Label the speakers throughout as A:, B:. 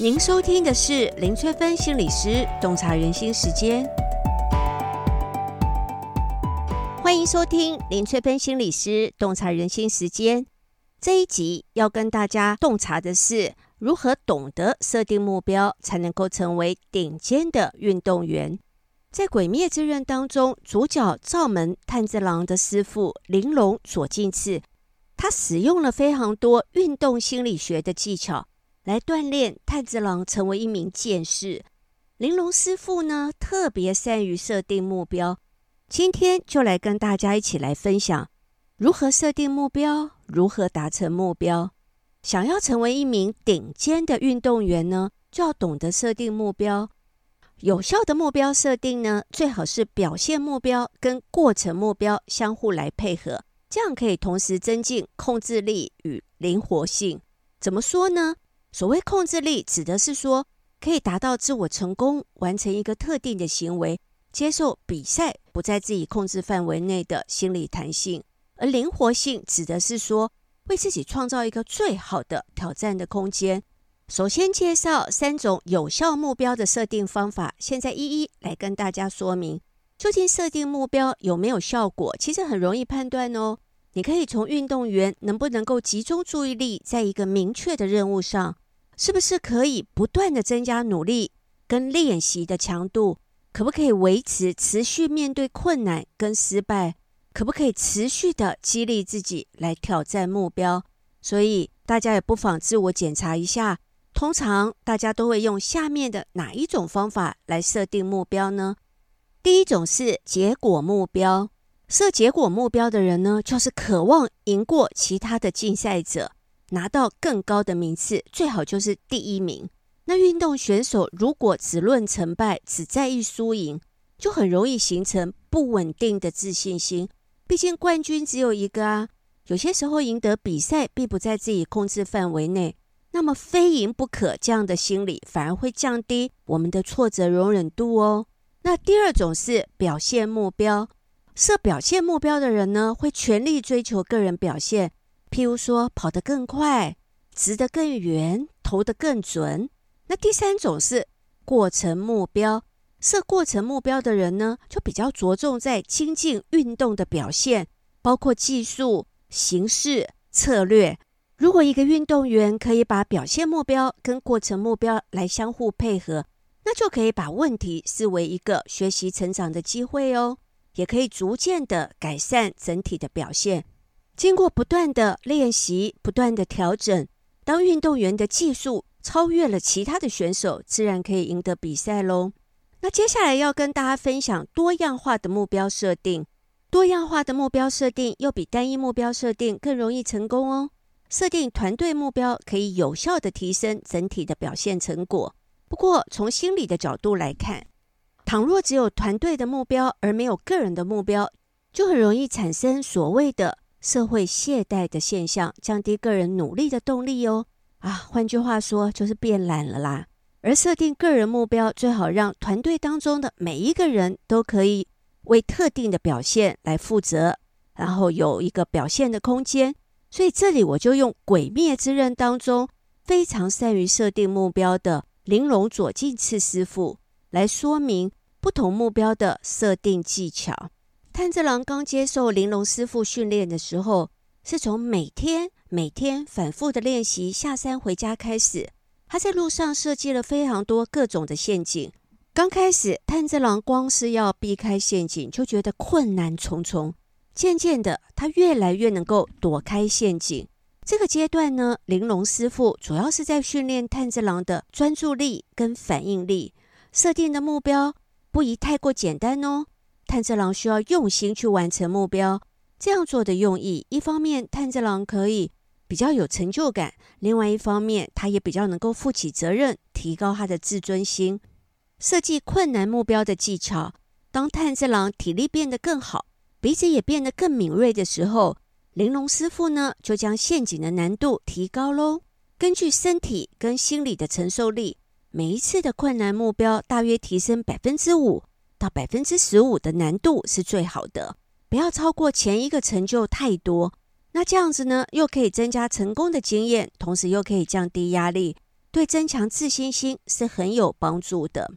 A: 您收听的是林翠芬心理师洞察人心时间，欢迎收听林翠芬心理师洞察人心时间。这一集要跟大家洞察的是，如何懂得设定目标，才能够成为顶尖的运动员。在《鬼灭之刃》当中，主角灶门炭治郎的师傅玲珑左近次，他使用了非常多运动心理学的技巧。来锻炼炭治郎成为一名剑士。玲珑师傅呢，特别善于设定目标。今天就来跟大家一起来分享如何设定目标，如何达成目标。想要成为一名顶尖的运动员呢，就要懂得设定目标。有效的目标设定呢，最好是表现目标跟过程目标相互来配合，这样可以同时增进控制力与灵活性。怎么说呢？所谓控制力，指的是说可以达到自我成功，完成一个特定的行为，接受比赛不在自己控制范围内的心理弹性；而灵活性指的是说为自己创造一个最好的挑战的空间。首先介绍三种有效目标的设定方法，现在一一来跟大家说明，究竟设定目标有没有效果？其实很容易判断哦。你可以从运动员能不能够集中注意力在一个明确的任务上，是不是可以不断的增加努力跟练习的强度，可不可以维持持续面对困难跟失败，可不可以持续的激励自己来挑战目标？所以大家也不妨自我检查一下，通常大家都会用下面的哪一种方法来设定目标呢？第一种是结果目标。设结果目标的人呢，就是渴望赢过其他的竞赛者，拿到更高的名次，最好就是第一名。那运动选手如果只论成败，只在意输赢，就很容易形成不稳定的自信心。毕竟冠军只有一个啊，有些时候赢得比赛并不在自己控制范围内，那么非赢不可这样的心理，反而会降低我们的挫折容忍度哦。那第二种是表现目标。设表现目标的人呢，会全力追求个人表现，譬如说跑得更快、掷得更远、投得更准。那第三种是过程目标，设过程目标的人呢，就比较着重在精进运动的表现，包括技术、形式、策略。如果一个运动员可以把表现目标跟过程目标来相互配合，那就可以把问题视为一个学习成长的机会哦。也可以逐渐的改善整体的表现。经过不断的练习、不断的调整，当运动员的技术超越了其他的选手，自然可以赢得比赛喽。那接下来要跟大家分享多样化的目标设定。多样化的目标设定又比单一目标设定更容易成功哦。设定团队目标可以有效的提升整体的表现成果。不过从心理的角度来看，倘若只有团队的目标而没有个人的目标，就很容易产生所谓的社会懈怠的现象，降低个人努力的动力哦。啊，换句话说就是变懒了啦。而设定个人目标，最好让团队当中的每一个人都可以为特定的表现来负责，然后有一个表现的空间。所以这里我就用《鬼灭之刃》当中非常善于设定目标的玲珑左近次师傅来说明。不同目标的设定技巧。炭治郎刚接受玲珑师傅训练的时候，是从每天每天反复的练习下山回家开始。他在路上设计了非常多各种的陷阱。刚开始，炭治郎光是要避开陷阱就觉得困难重重。渐渐的，他越来越能够躲开陷阱。这个阶段呢，玲珑师傅主要是在训练炭治郎的专注力跟反应力。设定的目标。不宜太过简单哦。炭治郎需要用心去完成目标，这样做的用意，一方面炭治郎可以比较有成就感，另外一方面他也比较能够负起责任，提高他的自尊心。设计困难目标的技巧，当炭治郎体力变得更好，鼻子也变得更敏锐的时候，玲珑师傅呢就将陷阱的难度提高喽。根据身体跟心理的承受力。每一次的困难目标大约提升百分之五到百分之十五的难度是最好的，不要超过前一个成就太多。那这样子呢，又可以增加成功的经验，同时又可以降低压力，对增强自信心是很有帮助的。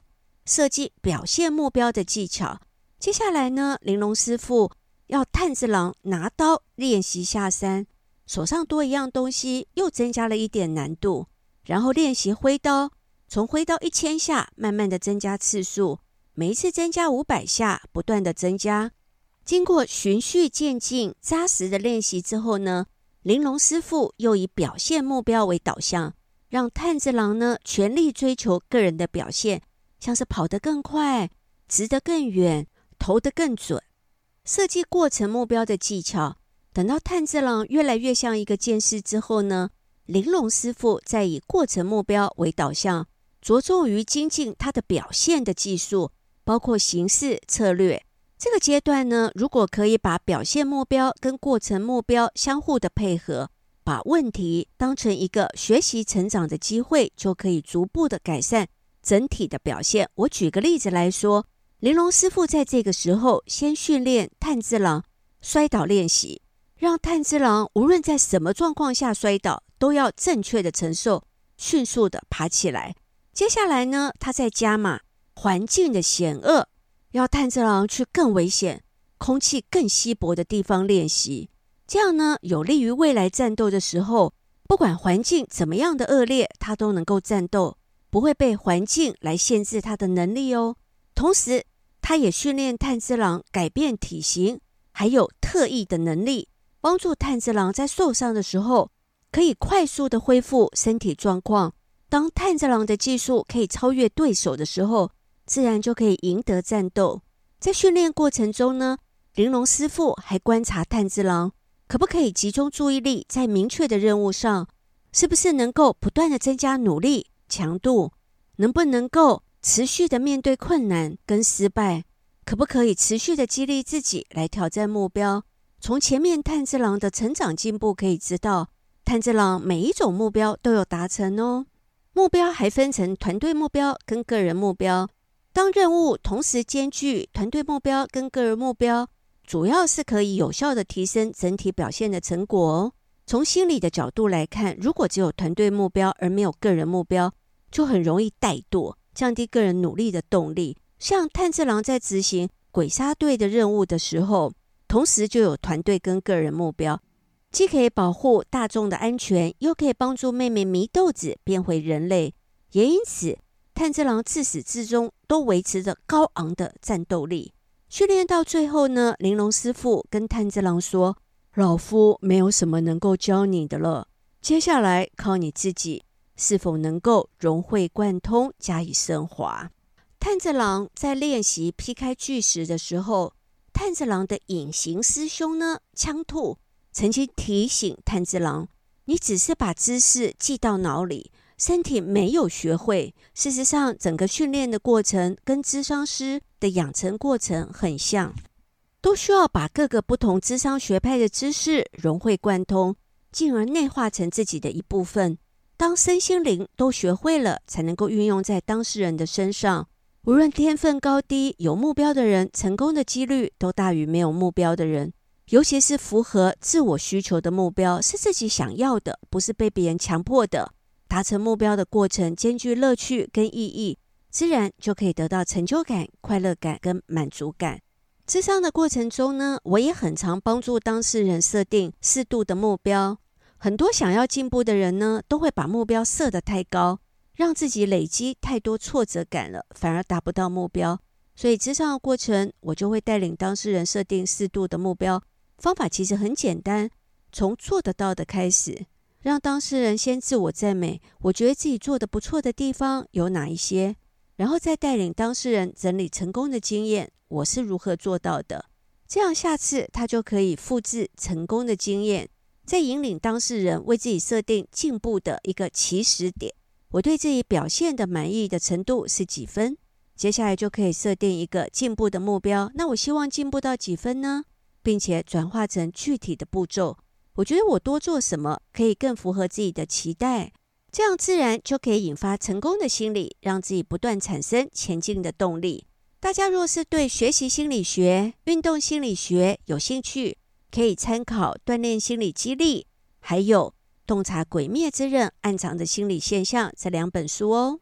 A: 设计表现目标的技巧，接下来呢，玲珑师傅要炭治郎拿刀练习下山，手上多一样东西，又增加了一点难度。然后练习挥刀，从挥刀一千下，慢慢的增加次数，每一次增加五百下，不断的增加。经过循序渐进、扎实的练习之后呢，玲珑师傅又以表现目标为导向，让炭治郎呢全力追求个人的表现，像是跑得更快、直得更远、投得更准。设计过程目标的技巧，等到炭治郎越来越像一个剑士之后呢，玲珑师傅再以过程目标为导向，着重于精进他的表现的技术，包括形式策略。这个阶段呢，如果可以把表现目标跟过程目标相互的配合，把问题当成一个学习成长的机会，就可以逐步的改善整体的表现。我举个例子来说，玲珑师傅在这个时候先训练炭治郎摔倒练习，让炭治郎无论在什么状况下摔倒，都要正确的承受，迅速的爬起来。接下来呢，他在加码环境的险恶。要炭治郎去更危险、空气更稀薄的地方练习，这样呢，有利于未来战斗的时候，不管环境怎么样的恶劣，他都能够战斗，不会被环境来限制他的能力哦。同时，他也训练炭治郎改变体型，还有特异的能力，帮助炭治郎在受伤的时候可以快速的恢复身体状况。当炭治郎的技术可以超越对手的时候，自然就可以赢得战斗。在训练过程中呢，玲珑师傅还观察炭治郎可不可以集中注意力在明确的任务上，是不是能够不断的增加努力强度，能不能够持续的面对困难跟失败，可不可以持续的激励自己来挑战目标。从前面炭治郎的成长进步可以知道，炭治郎每一种目标都有达成哦。目标还分成团队目标跟个人目标。当任务同时兼具团队目标跟个人目标，主要是可以有效的提升整体表现的成果哦。从心理的角度来看，如果只有团队目标而没有个人目标，就很容易怠惰，降低个人努力的动力。像炭治郎在执行鬼杀队的任务的时候，同时就有团队跟个人目标，既可以保护大众的安全，又可以帮助妹妹祢豆子变回人类，也因此。炭治郎自始至终都维持着高昂的战斗力，训练到最后呢，玲珑师傅跟炭治郎说：“老夫没有什么能够教你的了，接下来靠你自己，是否能够融会贯通，加以升华。”炭治郎在练习劈开巨石的时候，炭治郎的隐形师兄呢，枪兔曾经提醒炭治郎：“你只是把知识记到脑里。”身体没有学会，事实上，整个训练的过程跟咨商师的养成过程很像，都需要把各个不同智商学派的知识融会贯通，进而内化成自己的一部分。当身心灵都学会了，才能够运用在当事人的身上。无论天分高低，有目标的人成功的几率都大于没有目标的人。尤其是符合自我需求的目标，是自己想要的，不是被别人强迫的。达成目标的过程兼具乐趣跟意义，自然就可以得到成就感、快乐感跟满足感。咨商的过程中呢，我也很常帮助当事人设定适度的目标。很多想要进步的人呢，都会把目标设得太高，让自己累积太多挫折感了，反而达不到目标。所以咨商的过程，我就会带领当事人设定适度的目标。方法其实很简单，从做得到的开始。让当事人先自我赞美，我觉得自己做得不错的地方有哪一些，然后再带领当事人整理成功的经验，我是如何做到的。这样下次他就可以复制成功的经验，再引领当事人为自己设定进步的一个起始点。我对自己表现的满意的程度是几分？接下来就可以设定一个进步的目标。那我希望进步到几分呢？并且转化成具体的步骤。我觉得我多做什么，可以更符合自己的期待。这样自然就可以引发成功的心理，让自己不断产生前进的动力。大家若是对学习心理学、运动心理学有兴趣，可以参考《锻炼心理激励》还有《洞察鬼灭之刃暗藏的心理现象》这两本书哦。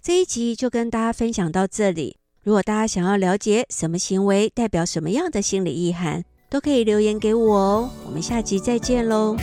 A: 这一集就跟大家分享到这里。如果大家想要了解什么行为代表什么样的心理意涵。都可以留言给我哦。我们下集再见喽。